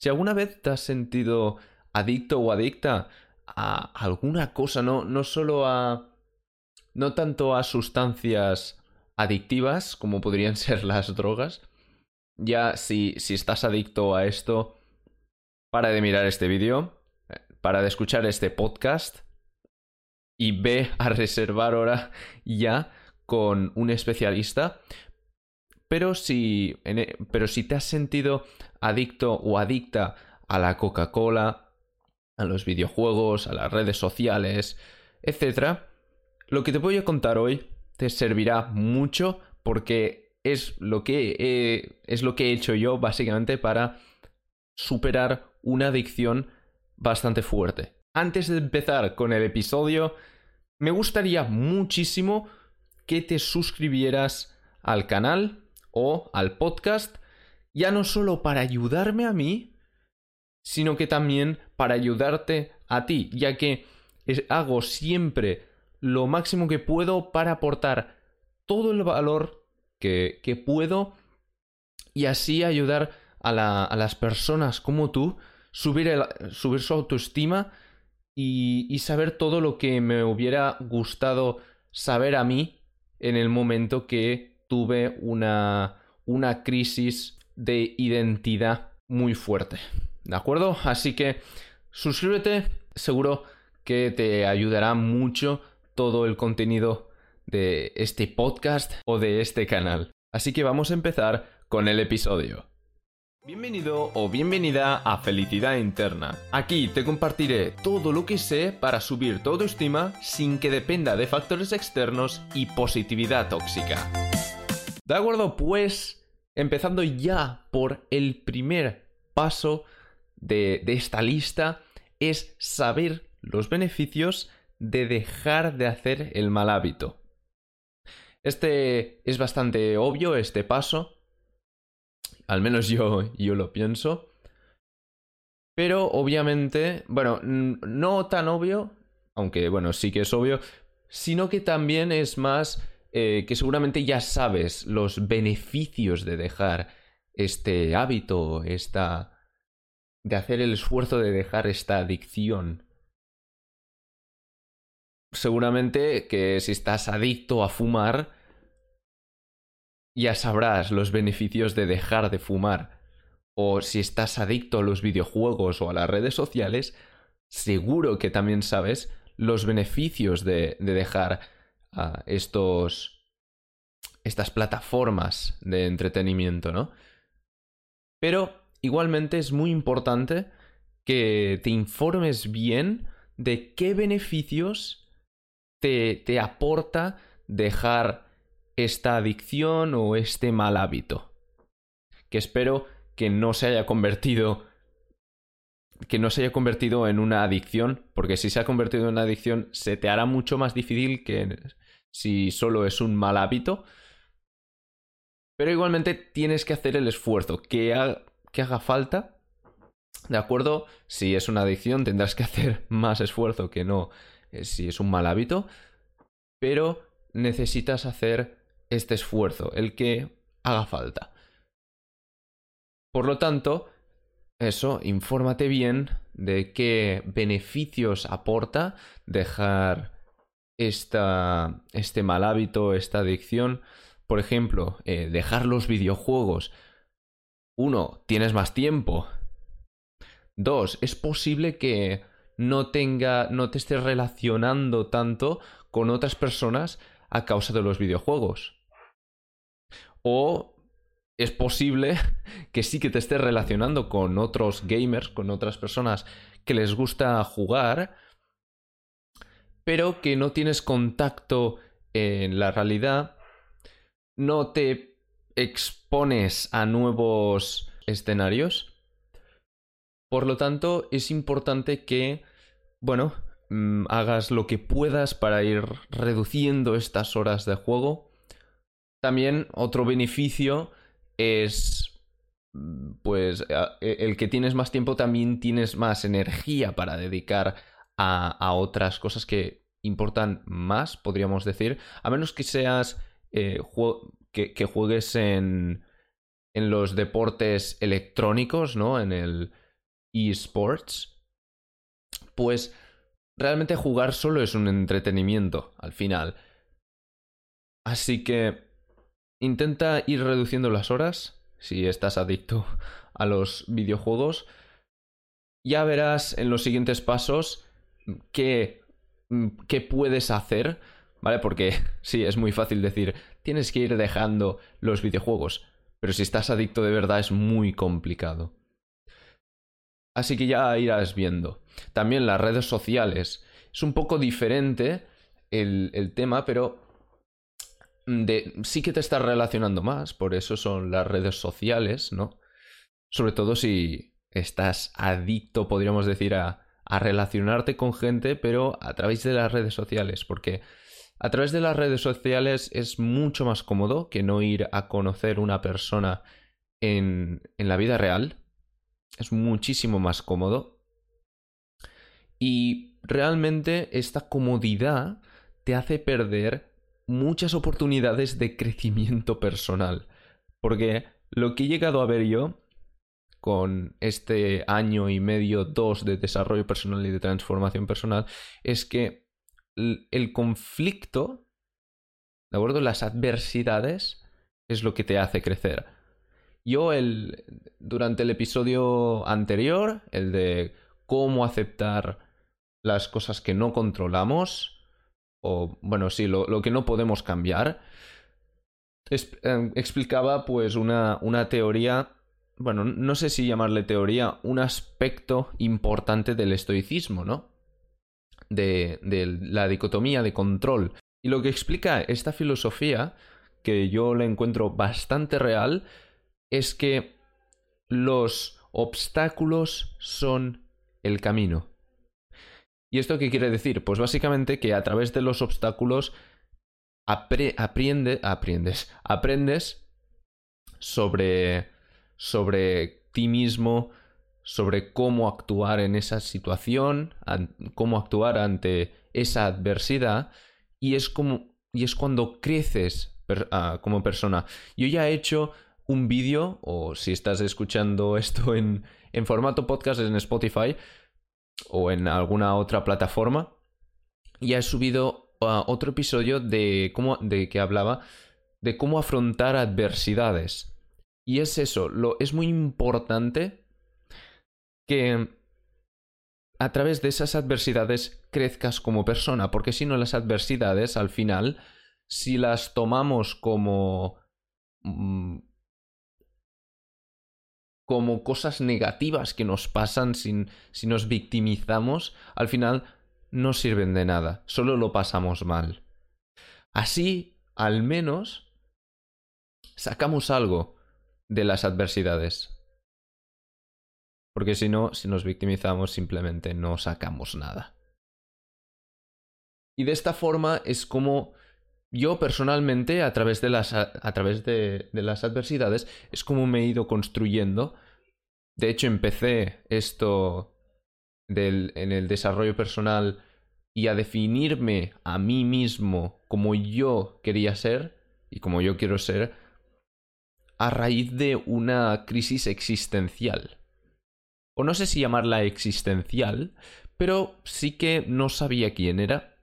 Si alguna vez te has sentido adicto o adicta a alguna cosa, no, no solo a... no tanto a sustancias adictivas como podrían ser las drogas, ya si, si estás adicto a esto, para de mirar este vídeo, para de escuchar este podcast y ve a reservar hora ya con un especialista. Pero si, e, pero si te has sentido adicto o adicta a la Coca-Cola, a los videojuegos, a las redes sociales, etc., lo que te voy a contar hoy te servirá mucho porque es lo que es lo que he hecho yo básicamente para superar una adicción bastante fuerte. Antes de empezar con el episodio, me gustaría muchísimo que te suscribieras al canal o al podcast, ya no solo para ayudarme a mí, sino que también para ayudarte a ti, ya que hago siempre lo máximo que puedo para aportar todo el valor que, que puedo y así ayudar a, las personas como tú, subir, subir su autoestima y, y, saber todo lo que me hubiera gustado saber a mí en el momento que tuve una, una crisis de identidad muy fuerte. ¿De acuerdo? Así que suscríbete, seguro que te ayudará mucho todo el contenido de este podcast o de este canal. Así que vamos a empezar con el episodio. Bienvenido o bienvenida a Felicidad Interna. Aquí te compartiré todo lo que sé para subir tu autoestima sin que dependa de factores externos y positividad tóxica. De acuerdo, pues empezando ya por el primer paso de, esta lista es saber los beneficios de dejar de hacer el mal hábito. Este es bastante obvio, este paso. Al menos yo, yo lo pienso. Pero obviamente, bueno, no tan obvio, aunque bueno, sí que es obvio, sino que también es más eh, que seguramente ya sabes los beneficios de dejar este hábito, esta... de hacer el esfuerzo de dejar esta adicción seguramente que si estás adicto a fumar, ya sabrás los beneficios de dejar de fumar. O si estás adicto a los videojuegos o a las redes sociales, seguro que también sabes los beneficios de, dejar estos estas plataformas de entretenimiento, ¿no? Pero igualmente es muy importante que te informes bien de qué beneficios te, aporta dejar esta adicción o este mal hábito. Que espero que no se haya convertido que no se haya convertido en una adicción, porque si se ha convertido en una adicción se te hará mucho más difícil que si solo es un mal hábito. Pero igualmente tienes que hacer el esfuerzo que, que haga falta. ¿De acuerdo? Si es una adicción tendrás que hacer más esfuerzo que no eh, si es un mal hábito, pero necesitas hacer este esfuerzo, el que haga falta. Por lo tanto, eso, infórmate bien de qué beneficios aporta dejar esta, este mal hábito, esta adicción. Por ejemplo, eh, dejar los videojuegos. Uno, tienes más tiempo. Dos, es posible que no tenga, no te estés relacionando tanto con otras personas a causa de los videojuegos. O es posible que sí que te estés relacionando con otros gamers, con otras personas que les gusta jugar, pero que no tienes contacto en la realidad, no te expones a nuevos escenarios. Por lo tanto, es importante que bueno, mm, hagas lo que puedas para ir reduciendo estas horas de juego. También otro beneficio es pues e, el que tienes más tiempo también tienes más energía para dedicar a, otras cosas que importan más, podríamos decir, a menos que seas eh, que, que, juegues en, en los deportes electrónicos, ¿no? En el eSports, pues realmente jugar solo es un entretenimiento al final. Así que intenta ir reduciendo las horas si estás adicto a los videojuegos. Ya verás en los siguientes pasos qué, qué puedes hacer, ¿vale? Porque sí, es muy fácil decir, tienes que ir dejando los videojuegos, pero si estás adicto de verdad es muy complicado. Así que ya irás viendo. También las redes sociales. Es un poco diferente el, el tema, pero sí que te estás relacionando más, por eso son las redes sociales, ¿no? Sobre todo si estás adicto, podríamos decir, a, a relacionarte con gente, pero a través de las redes sociales, porque a través de las redes sociales es mucho más cómodo que no ir a conocer una persona en, en la vida real. Es muchísimo más cómodo. Y realmente esta comodidad te hace perder muchas oportunidades de crecimiento personal. Porque lo que he llegado a ver yo con este año y medio, dos de desarrollo personal y de transformación personal, es que el conflicto, ¿de acuerdo? Las adversidades es lo que te hace crecer. Yo el, durante el episodio anterior, el de cómo aceptar las cosas que no controlamos, o bueno, sí, lo, que no podemos cambiar, em, explicaba pues una, una teoría, bueno, no sé si llamarle teoría, un aspecto importante del estoicismo, ¿no? De, de la dicotomía de control. Y lo que explica esta filosofía, que yo la encuentro bastante real, es que los obstáculos son el camino. ¿Y esto qué quiere decir? Pues básicamente que a través de los obstáculos aprende, aprendes, aprendes sobre, sobre ti mismo, sobre cómo actuar en esa situación, cómo actuar ante esa adversidad, y es como y es cuando creces ah, como persona. Yo ya he hecho un vídeo, o si estás escuchando esto en, en formato podcast en Spotify, o en alguna otra plataforma, ya he subido uh, otro episodio de cómo de que hablaba de cómo afrontar adversidades. Y es eso, lo, es muy importante que a través de esas adversidades crezcas como persona, porque si no las adversidades al final, si las tomamos como mm, como cosas negativas que nos pasan sin, si nos victimizamos, al final no sirven de nada, solo lo pasamos mal. Así, al menos, sacamos algo de las adversidades. Porque si no, si nos victimizamos, simplemente no sacamos nada. Y de esta forma es como yo personalmente, a través de las, a, través de, las adversidades, es como me he ido construyendo. De hecho, empecé esto en el desarrollo personal y a definirme a mí mismo como yo quería ser y como yo quiero ser a raíz de una crisis existencial. O no sé si llamarla existencial, pero sí que no sabía quién era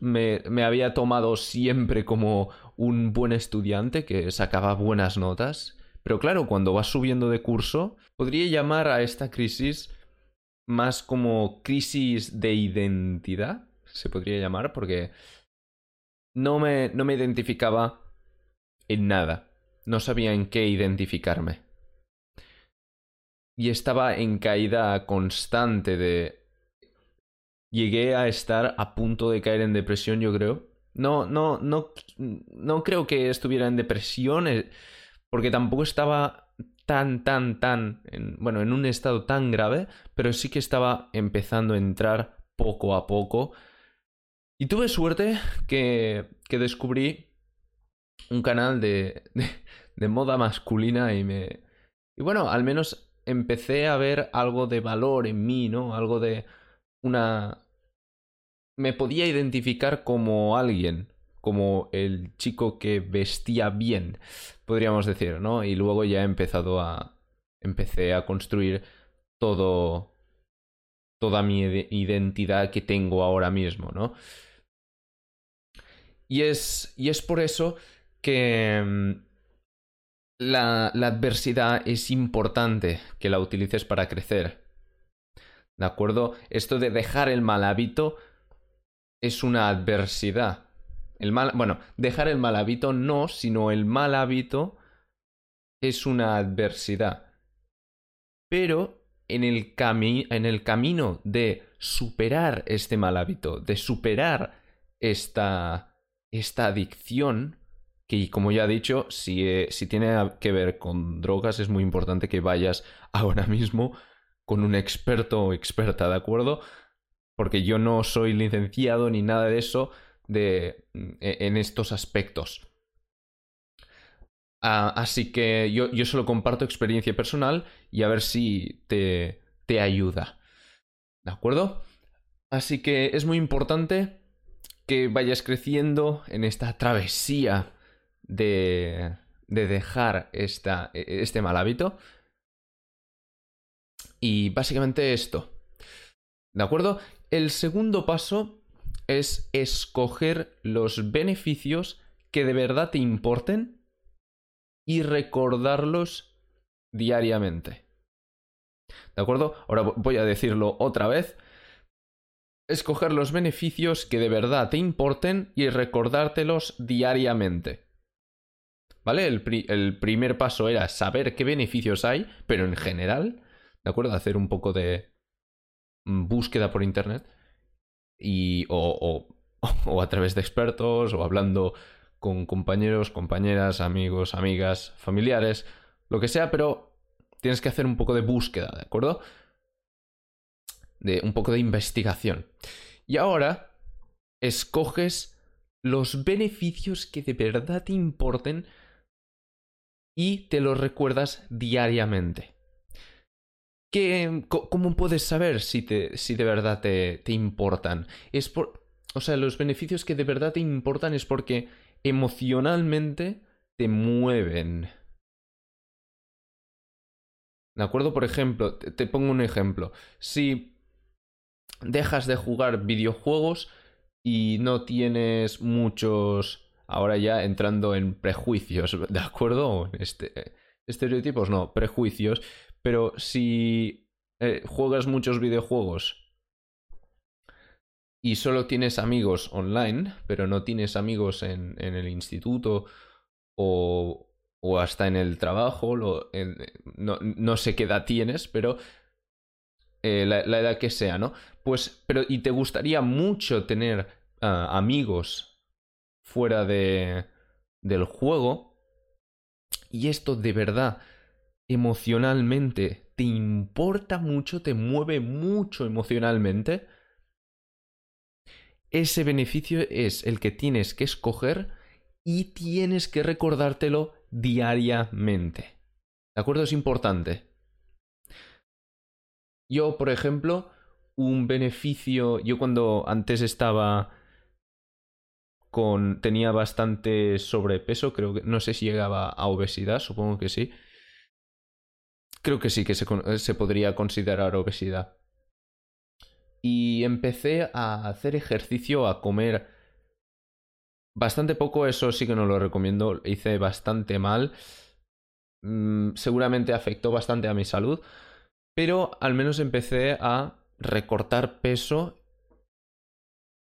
me, había tomado siempre como un buen estudiante que sacaba buenas notas. Pero claro, cuando vas subiendo de curso, podría llamar a esta crisis más como crisis de identidad, se podría llamar, porque no me, no me identificaba en nada. No sabía en qué identificarme. Y estaba en caída constante de llegué a estar a punto de caer en depresión, yo creo. No, no, no, no creo que estuviera en depresión, eh, porque tampoco estaba tan, tan, tan, en, bueno, en un estado tan grave, pero sí que estaba empezando a entrar poco a poco. Y tuve suerte que, que descubrí un canal de, de moda masculina y me... Y bueno, al menos empecé a ver algo de valor en mí, ¿no? Algo de una... Me podía identificar como alguien, como el chico que vestía bien, podríamos decir, ¿no? Y luego ya he empezado a, empecé a construir todo toda mi identidad que tengo ahora mismo, ¿no? Y es, y es por eso que mm, la, la adversidad es importante que la utilices para crecer. ¿De acuerdo? Esto de dejar el mal hábito es una adversidad. El mal, bueno, dejar el mal hábito no, sino el mal hábito es una adversidad. Pero en el, en el camino de superar este mal hábito, de superar esta, esta adicción, que como ya he dicho, si, eh, si tiene que ver con drogas, es muy importante que vayas ahora mismo con un experto o experta, ¿de acuerdo? Porque yo no soy licenciado ni nada de eso de, e, en estos aspectos. Ah, así que yo, yo, solo comparto experiencia personal y a ver si te, te ayuda. ¿De acuerdo? Así que es muy importante que vayas creciendo en esta travesía de, de dejar esta, e, este mal hábito. Y básicamente esto. ¿De acuerdo? El segundo paso es escoger los beneficios que de verdad te importen y recordarlos diariamente. ¿De acuerdo? Ahora voy a decirlo otra vez. Escoger los beneficios que de verdad te importen y recordártelos diariamente. ¿Vale? El, el primer paso era saber qué beneficios hay, pero en general, ¿de acuerdo? Hacer un poco de búsqueda por internet y o, o, a través de expertos o hablando con compañeros, compañeras, amigos, amigas, familiares, lo que sea, pero tienes que hacer un poco de búsqueda, ¿de acuerdo? De un poco de investigación. Y ahora escoges los beneficios que de verdad te importen y te los recuerdas diariamente. ¿Cómo puedes saber si, te, si de verdad te, te importan? Es por, o sea, los beneficios que de verdad te importan es porque emocionalmente te mueven. ¿De acuerdo? Por ejemplo, te, pongo un ejemplo. Si dejas de jugar videojuegos y no tienes muchos... Ahora ya entrando en prejuicios, ¿de acuerdo? Este, estereotipos, no, prejuicios. Pero si eh, juegas muchos videojuegos y solo tienes amigos online, pero no tienes amigos en, en el instituto o, o, hasta en el trabajo, no, no, sé qué edad tienes, pero eh, la, edad que sea, ¿no? Pues, pero y te gustaría mucho tener ah, amigos fuera de, del juego, y esto de verdad emocionalmente te importa mucho, te mueve mucho emocionalmente, ese beneficio es el que tienes que escoger y tienes que recordártelo diariamente. ¿De acuerdo? Es importante. Yo, por ejemplo, un beneficio, yo cuando antes estaba con tenía bastante sobrepeso, creo que no sé si llegaba a obesidad, supongo que sí. Creo que sí que se, se podría considerar obesidad. Y empecé a hacer ejercicio, a comer bastante poco, eso sí que no lo recomiendo, hice bastante mal. Mm, seguramente afectó bastante a mi salud, pero al menos empecé a recortar peso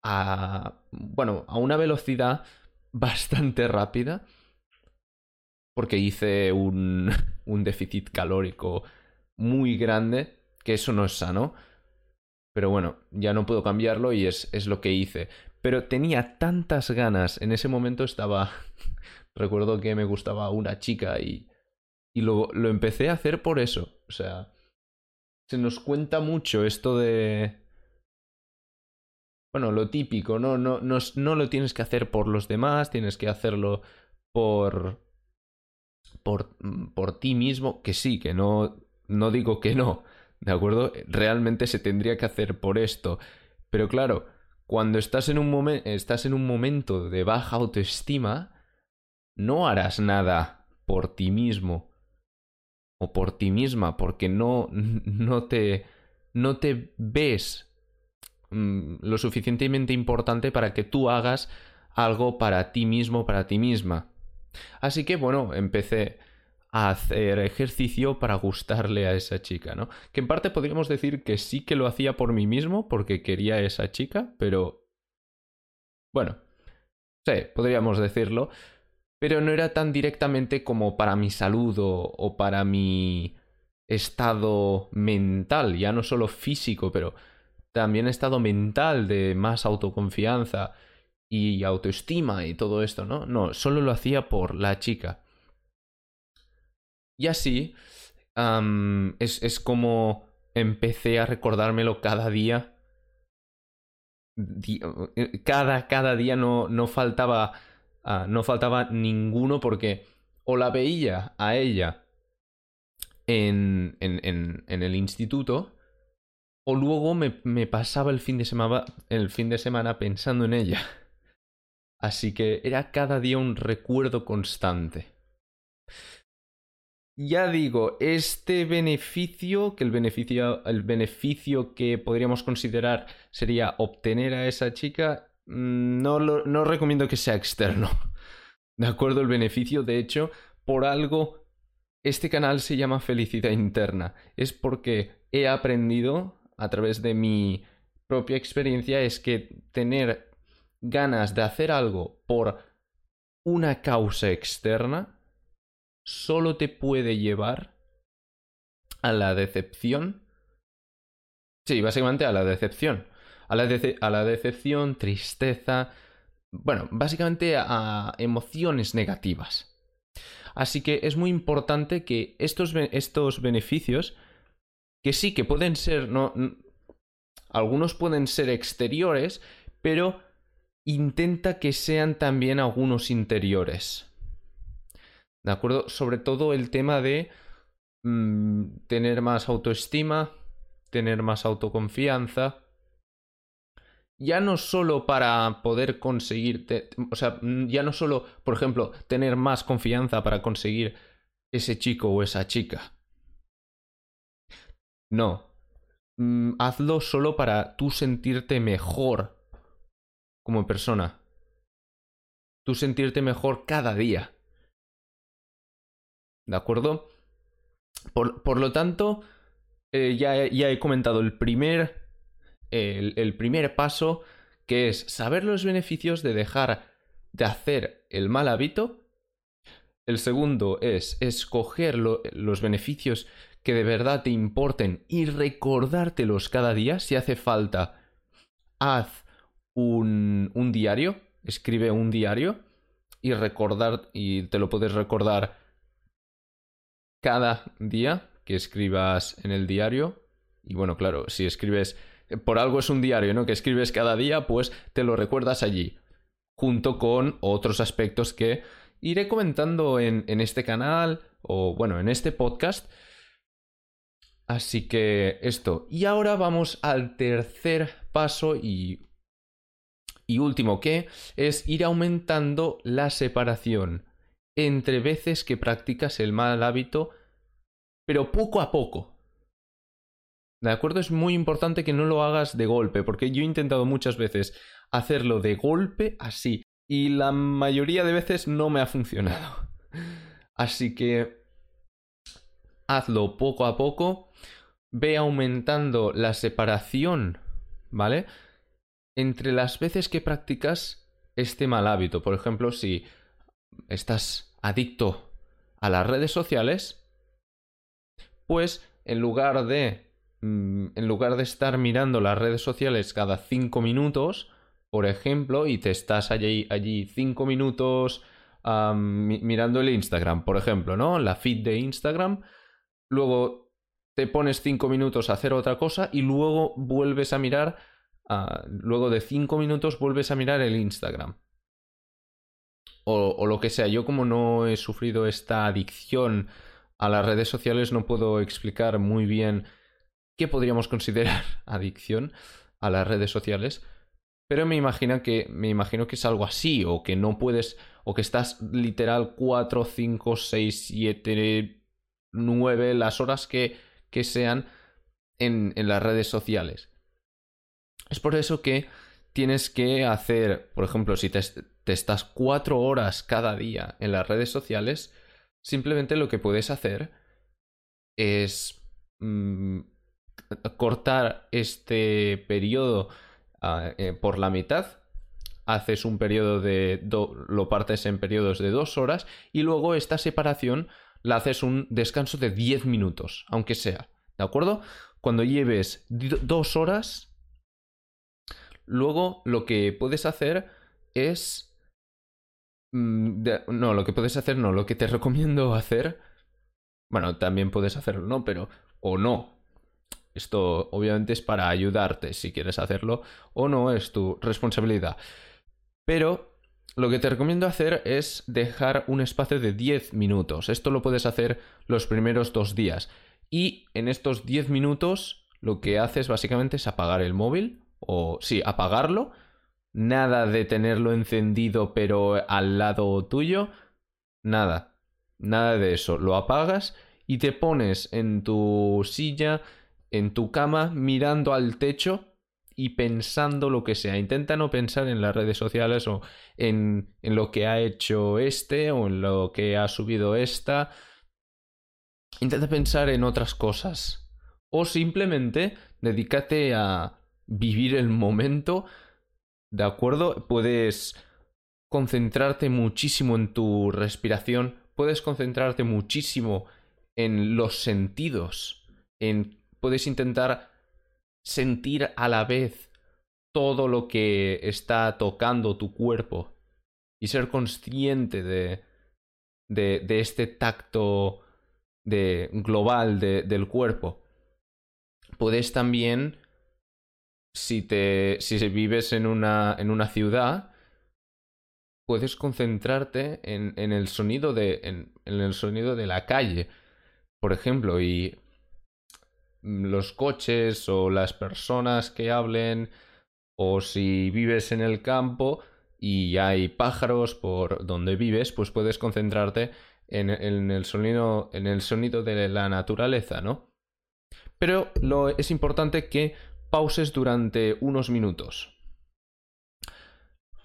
a, bueno, a una velocidad bastante rápida porque hice un, un déficit calórico muy grande, que eso no es sano. Pero bueno, ya no puedo cambiarlo y es, es lo que hice. Pero tenía tantas ganas, en ese momento estaba... Recuerdo que me gustaba una chica y, y lo, lo empecé a hacer por eso. O sea, se nos cuenta mucho esto de... Bueno, lo típico, ¿no? No, no, no lo tienes que hacer por los demás, tienes que hacerlo por, por, por ti mismo, que sí, que no, no digo que no, ¿de acuerdo? Realmente se tendría que hacer por esto. Pero claro, cuando estás en un, estás en un momento de baja autoestima, no harás nada por ti mismo. o por ti misma, porque no, no, te, no te ves mm, lo suficientemente importante para que tú hagas algo para ti mismo, para ti misma. Así que bueno, empecé a hacer ejercicio para gustarle a esa chica, ¿no? Que en parte podríamos decir que sí que lo hacía por mí mismo, porque quería a esa chica, pero... Bueno, sí, podríamos decirlo, pero no era tan directamente como para mi salud o, para mi estado mental, ya no solo físico, pero también estado mental de más autoconfianza y autoestima y todo esto, ¿no? No, solo lo hacía por la chica. Y así es, como empecé a recordármelo cada día. Eh, cada, cada día no, no faltaba. Ah, no faltaba ninguno porque o la veía a ella en, en, en, el instituto o luego me, me pasaba el fin, de semana, el fin de semana pensando en ella. Así que era cada día un recuerdo constante ya digo, este beneficio, que el beneficio, el beneficio que podríamos considerar sería obtener a esa chica, mm, no, lo, no recomiendo que sea externo. ¿De acuerdo? El beneficio, de hecho, por algo, este canal se llama Felicidad Interna. Es porque he aprendido a través de mi propia experiencia es que tener ganas de hacer algo por una causa externa solo te puede llevar a la decepción. Sí, básicamente a la decepción. A la, a la decepción, tristeza. Bueno, básicamente a emociones negativas. Así que es muy importante que estos, estos beneficios, que sí que pueden ser, no, algunos pueden ser exteriores, pero intenta que sean también algunos interiores. ¿De acuerdo? Sobre todo el tema de mm, tener más autoestima, tener más autoconfianza. Ya no solo para poder conseguir, o sea, mm, ya no solo, por ejemplo, tener más confianza para conseguir ese chico o esa chica. No. Mm, hazlo solo para tú sentirte mejor como persona. Tú sentirte mejor cada día. ¿De acuerdo? Por, lo tanto, eh, ya, ya, he comentado el primer, el, el primer paso, que es saber los beneficios de dejar de hacer el mal hábito. El segundo es escoger los beneficios que de verdad te importen y recordártelos cada día. Si hace falta, haz un, diario, escribe un diario y recordar, y te lo puedes recordar cada día que escribas en el diario. Y bueno, claro, si escribes, por algo es un diario, ¿no? Que escribes cada día, pues te lo recuerdas allí, junto con otros aspectos que iré comentando en, en este canal o, bueno, en este podcast. Así que esto. Y ahora vamos al tercer paso y, y último que es ir aumentando la separación entre veces que practicas el mal hábito, pero poco a poco. ¿De acuerdo? Es muy importante que no lo hagas de golpe, porque yo he intentado muchas veces hacerlo de golpe así, y la mayoría de veces no me ha funcionado. Así que hazlo poco a poco, ve aumentando la separación, ¿vale? Entre las veces que practicas este mal hábito. Por ejemplo, si estás adicto a las redes sociales, pues en lugar de mm, en lugar de estar mirando las redes sociales cada cinco minutos, por ejemplo, y te estás allí, allí cinco minutos mirando el Instagram, por ejemplo, ¿no? La feed de Instagram, luego te pones cinco minutos a hacer otra cosa y luego vuelves a mirar, ah, luego de cinco minutos vuelves a mirar el Instagram o, lo que sea. Yo como no he sufrido esta adicción a las redes sociales no puedo explicar muy bien qué podríamos considerar adicción a las redes sociales. Pero me imagino que me imagino que es algo así o que no puedes o que estás literal 4, 5, 6, 7 nueve, las horas que, que sean en, en las redes sociales. Es por eso que tienes que hacer, por ejemplo, si te, estás cuatro horas cada día en las redes sociales, simplemente lo que puedes hacer es mm, cortar este periodo ah, eh, por la mitad. Haces un periodo de. lo partes en periodos de dos horas y luego esta separación la haces un descanso de 10 minutos, aunque sea. ¿De acuerdo? Cuando lleves dos horas, Luego lo que puedes hacer es... Mm, no, lo que puedes hacer no, lo que te recomiendo hacer... Bueno, también puedes hacerlo, ¿no? Pero... o no. Esto obviamente es para ayudarte si quieres hacerlo o no, es tu responsabilidad. Pero lo que te recomiendo hacer es dejar un espacio de 10 minutos. Esto lo puedes hacer los primeros dos días. Y en estos 10 minutos lo que haces básicamente es apagar el móvil o sí, apagarlo. Nada de tenerlo encendido pero al lado tuyo. Nada. Nada de eso. Lo apagas y te pones en tu silla, en tu cama, mirando al techo y pensando lo que sea. Intenta no pensar en las redes sociales o en, en lo que ha hecho este o en lo que ha subido esta. Intenta pensar en otras cosas. O simplemente dedícate a vivir el momento, ¿de acuerdo? Puedes concentrarte muchísimo en tu respiración, puedes concentrarte muchísimo en los sentidos, en puedes intentar sentir a la vez todo lo que está tocando tu cuerpo y ser consciente de, de, de este tacto de, global del cuerpo. Puedes también si te. si vives en una. en una ciudad. Puedes concentrarte en, en el sonido de. En, el sonido de la calle. Por ejemplo, y los coches o las personas que hablen o si vives en el campo y hay pájaros por donde vives, pues puedes concentrarte en, en, el, sonido, en el sonido de la naturaleza, ¿no? Pero lo, es importante que pauses durante unos minutos.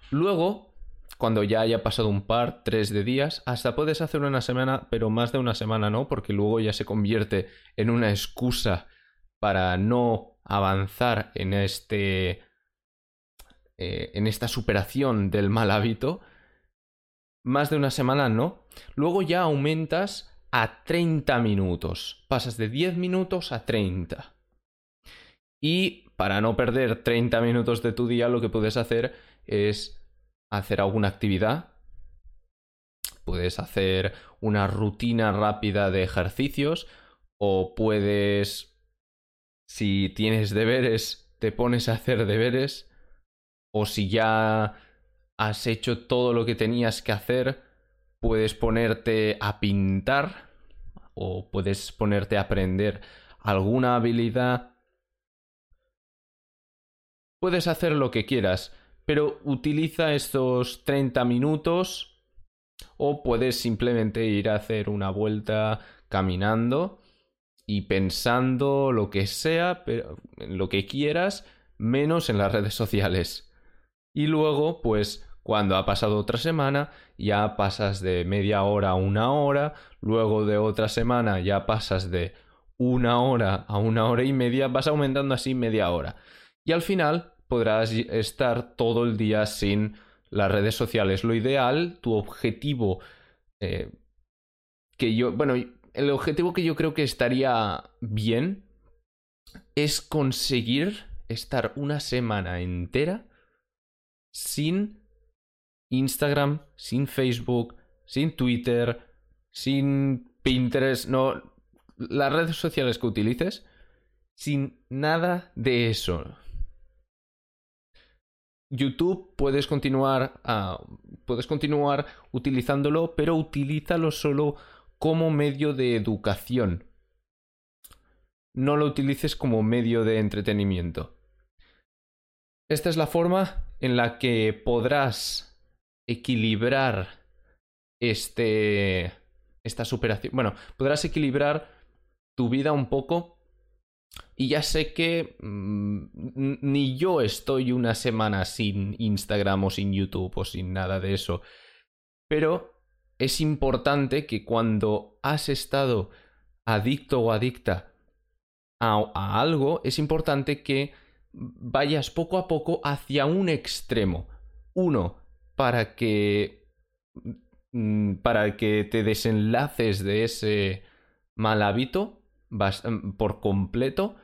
Luego, cuando ya haya pasado un par, tres de días, hasta puedes hacer una semana, pero más de una semana no, porque luego ya se convierte en una excusa para no avanzar en este. Eh, en esta superación del mal hábito. Más de una semana no. Luego ya aumentas a 30 minutos. Pasas de 10 minutos a 30. Y para no perder 30 minutos de tu día, lo que puedes hacer es hacer alguna actividad. Puedes hacer una rutina rápida de ejercicios o puedes, si tienes deberes, te pones a hacer deberes o si ya has hecho todo lo que tenías que hacer, puedes ponerte a pintar o puedes ponerte a aprender alguna habilidad Puedes hacer lo que quieras, pero utiliza estos 30 minutos o puedes simplemente ir a hacer una vuelta caminando y pensando lo que sea, pero lo que quieras, menos en las redes sociales. Y luego, pues, cuando ha pasado otra semana, ya pasas de media hora a una hora, luego de otra semana ya pasas de una hora a una hora y media, vas aumentando así media hora y al final podrás estar todo el día sin las redes sociales. Lo ideal, tu objetivo, eh, que yo, bueno, el objetivo que yo creo que estaría bien es conseguir estar una semana entera sin Instagram, sin Facebook, sin Twitter, sin Pinterest, no, las redes sociales que utilices, sin nada de eso. YouTube puedes continuar, ah, puedes continuar utilizándolo, pero utilízalo solo como medio de educación. No lo utilices como medio de entretenimiento. Esta es la forma en la que podrás equilibrar este, esta superación. Bueno, podrás equilibrar tu vida un poco. Y ya sé que mm, ni yo estoy una semana sin Instagram o sin YouTube o sin nada de eso. Pero es importante que cuando has estado adicto o adicta a, algo, es importante que vayas poco a poco hacia un extremo. Uno, para que mm, para que te desenlaces de ese mal hábito por completo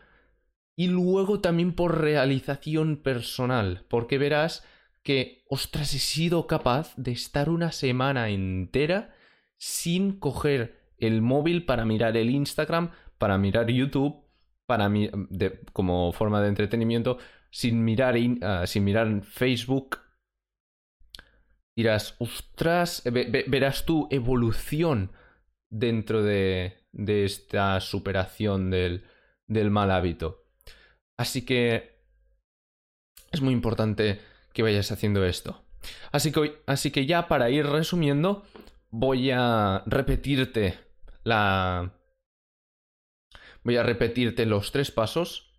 y luego también por realización personal, porque verás que, ostras, he sido capaz de estar una semana entera sin coger el móvil para mirar el Instagram, para mirar YouTube, para como forma de entretenimiento, sin mirar, ah, sin mirar Facebook. Dirás, ostras, verás tu evolución dentro de, de esta superación del, del mal hábito. Así que es muy importante que vayas haciendo esto. Así que, así que ya para ir resumiendo, voy a repetirte la... Voy a repetirte los tres pasos.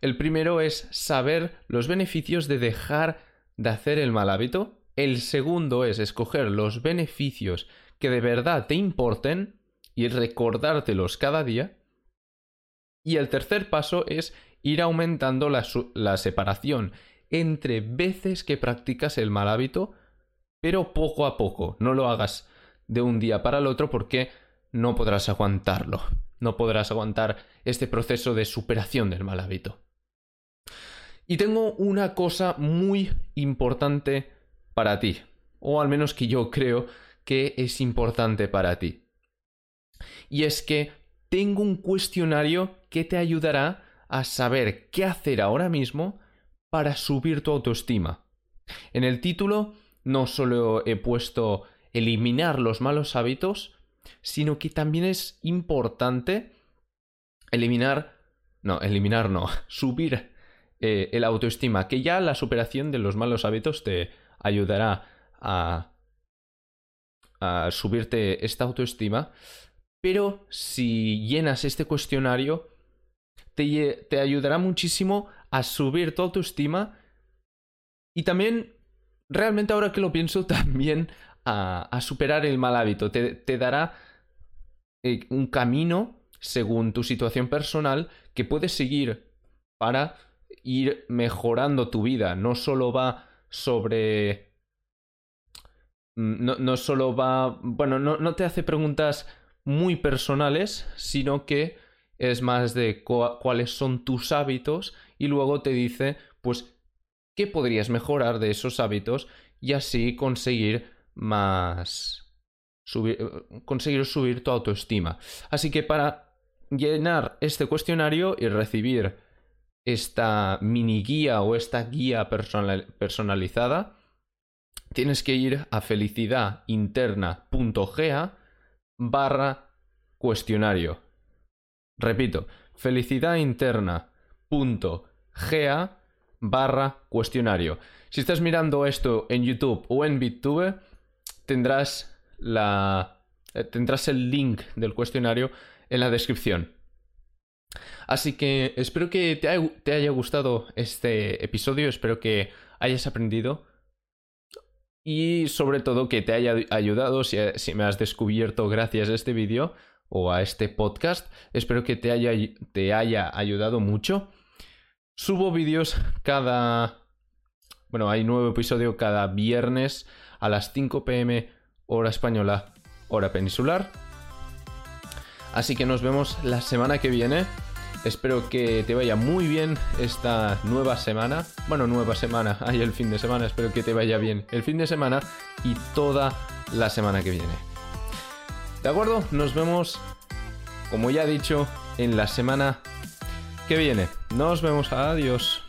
El primero es saber los beneficios de dejar de hacer el mal hábito. El segundo es escoger los beneficios que de verdad te importen y recordártelos cada día. Y el tercer paso es ir aumentando la, la separación entre veces que practicas el mal hábito, pero poco a poco. No lo hagas de un día para el otro porque no podrás aguantarlo. No podrás aguantar este proceso de superación del mal hábito. Y tengo una cosa muy importante para ti, o al menos que yo creo que es importante para ti. Y es que tengo un cuestionario que te ayudará a saber qué hacer ahora mismo para subir tu autoestima. En el título no solo he puesto eliminar los malos hábitos, sino que también es importante eliminar, no, eliminar no, subir eh, el autoestima, que ya la superación de los malos hábitos te ayudará a, a subirte esta autoestima, pero si llenas este cuestionario, te, te ayudará muchísimo a subir tu autoestima y también, realmente ahora que lo pienso, también a, a superar el mal hábito. Te, te dará eh, un camino según tu situación personal que puedes seguir para ir mejorando tu vida. No solo va sobre... Mm, no, no solo va... Bueno, no, no te hace preguntas muy personales, sino que es más de cuáles son tus hábitos y luego te dice, pues, qué podrías mejorar de esos hábitos y así conseguir más... Subir, conseguir subir tu autoestima. Así que para llenar este cuestionario y recibir esta mini guía o esta guía personalizada, tienes que ir a felicidadinterna.ga barra cuestionario. Repito, felicidadinterna.ga barra cuestionario. Si estás mirando esto en YouTube o en BitTube, tendrás, la, eh, tendrás el link del cuestionario en la descripción. Así que espero que te haya gustado este episodio, espero que hayas aprendido y sobre todo que te haya ayudado si, si me has descubierto gracias a este vídeo o a este podcast. Espero que te haya, te haya ayudado mucho. Subo vídeos cada... Bueno, hay nuevo episodio cada viernes a las 5 pm hora española, hora peninsular. Así que nos vemos la semana que viene. Espero que te vaya muy bien esta nueva semana. Bueno, nueva semana, hay el fin de semana. Espero que te vaya bien el fin de semana y toda la semana que viene. ¿De acuerdo? Nos vemos, como ya he dicho, en la semana que viene. Nos vemos. Adiós.